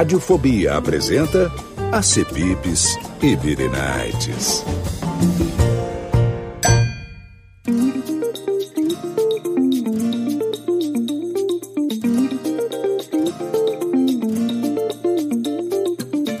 Radiofobia apresenta Acepipes e Birinites.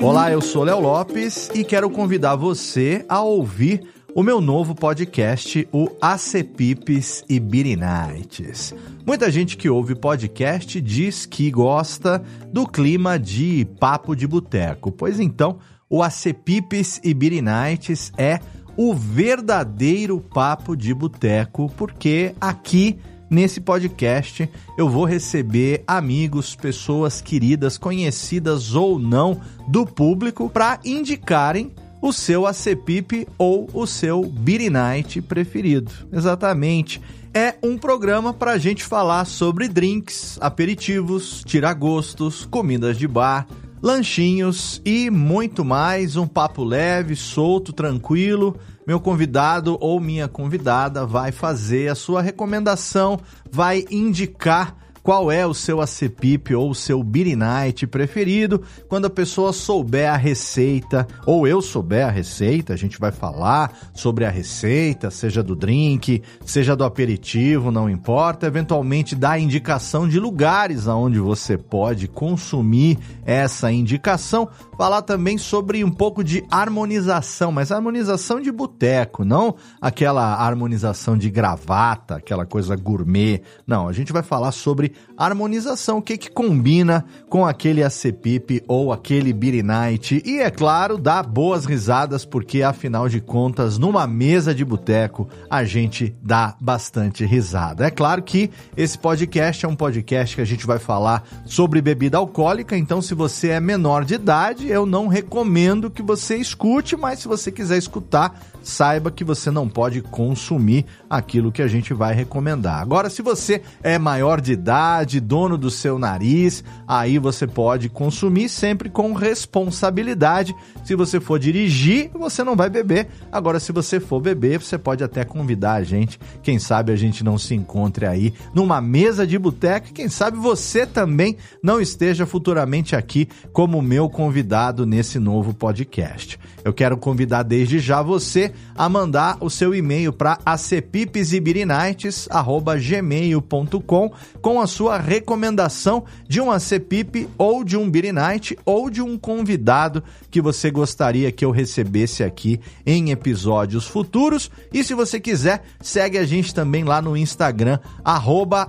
Olá, eu sou Léo Lopes e quero convidar você a ouvir o meu novo podcast, o Acepipes e Birinites. Muita gente que ouve podcast diz que gosta do clima de papo de boteco. Pois então, o Acepipes e Birinites é o verdadeiro papo de boteco, porque aqui nesse podcast eu vou receber amigos, pessoas queridas, conhecidas ou não do público para indicarem o seu ACPIP ou o seu Night preferido. Exatamente. É um programa para a gente falar sobre drinks, aperitivos, tiragostos, comidas de bar, lanchinhos e muito mais. Um papo leve, solto, tranquilo. Meu convidado ou minha convidada vai fazer a sua recomendação, vai indicar qual é o seu ACPIP ou o seu Night preferido. Quando a pessoa souber a receita, ou eu souber a receita, a gente vai falar sobre a receita, seja do drink, seja do aperitivo, não importa. Eventualmente dar indicação de lugares aonde você pode consumir essa indicação. Falar também sobre um pouco de harmonização, mas harmonização de boteco, não aquela harmonização de gravata, aquela coisa gourmet. Não, a gente vai falar sobre harmonização, o que que combina com aquele ACPIP ou aquele Beer Night. E é claro, dá boas risadas, porque afinal de contas, numa mesa de boteco, a gente dá bastante risada. É claro que esse podcast é um podcast que a gente vai falar sobre bebida alcoólica, então se você é menor de idade, eu não recomendo que você escute, mas se você quiser escutar, saiba que você não pode consumir aquilo que a gente vai recomendar. Agora, se você é maior de idade, dono do seu nariz, aí você pode consumir sempre com responsabilidade. Se você for dirigir, você não vai beber. Agora, se você for beber, você pode até convidar a gente. Quem sabe a gente não se encontre aí numa mesa de boteco. Quem sabe você também não esteja futuramente aqui como meu convidado nesse novo podcast. Eu quero convidar desde já você a mandar o seu e-mail para acepipesibirinites@gmail.com com a sua recomendação de um acepip ou de um birinite ou de um convidado que você gostaria que eu recebesse aqui em episódios futuros. E se você quiser, segue a gente também lá no Instagram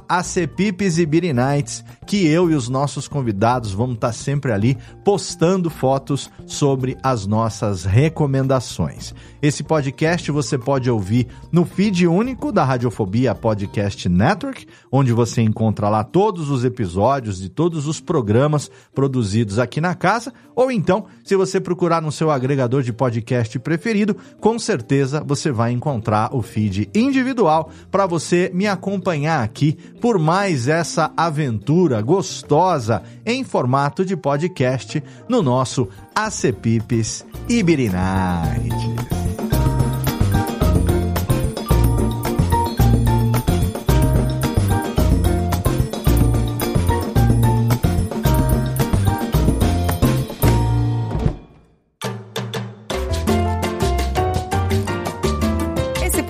acepipesibirinites, que eu e os nossos convidados vamos estar sempre ali postando fotos sobre as nossas recomendações. Esse podcast você pode ouvir no feed único da Radiofobia Podcast Network, onde você encontra lá todos os episódios de todos os programas produzidos aqui na casa, ou então, se você procurar no seu agregador de podcast preferido, com certeza você vai encontrar o feed individual para você me acompanhar aqui por mais essa aventura gostosa em formato de podcast no nosso Acepipes e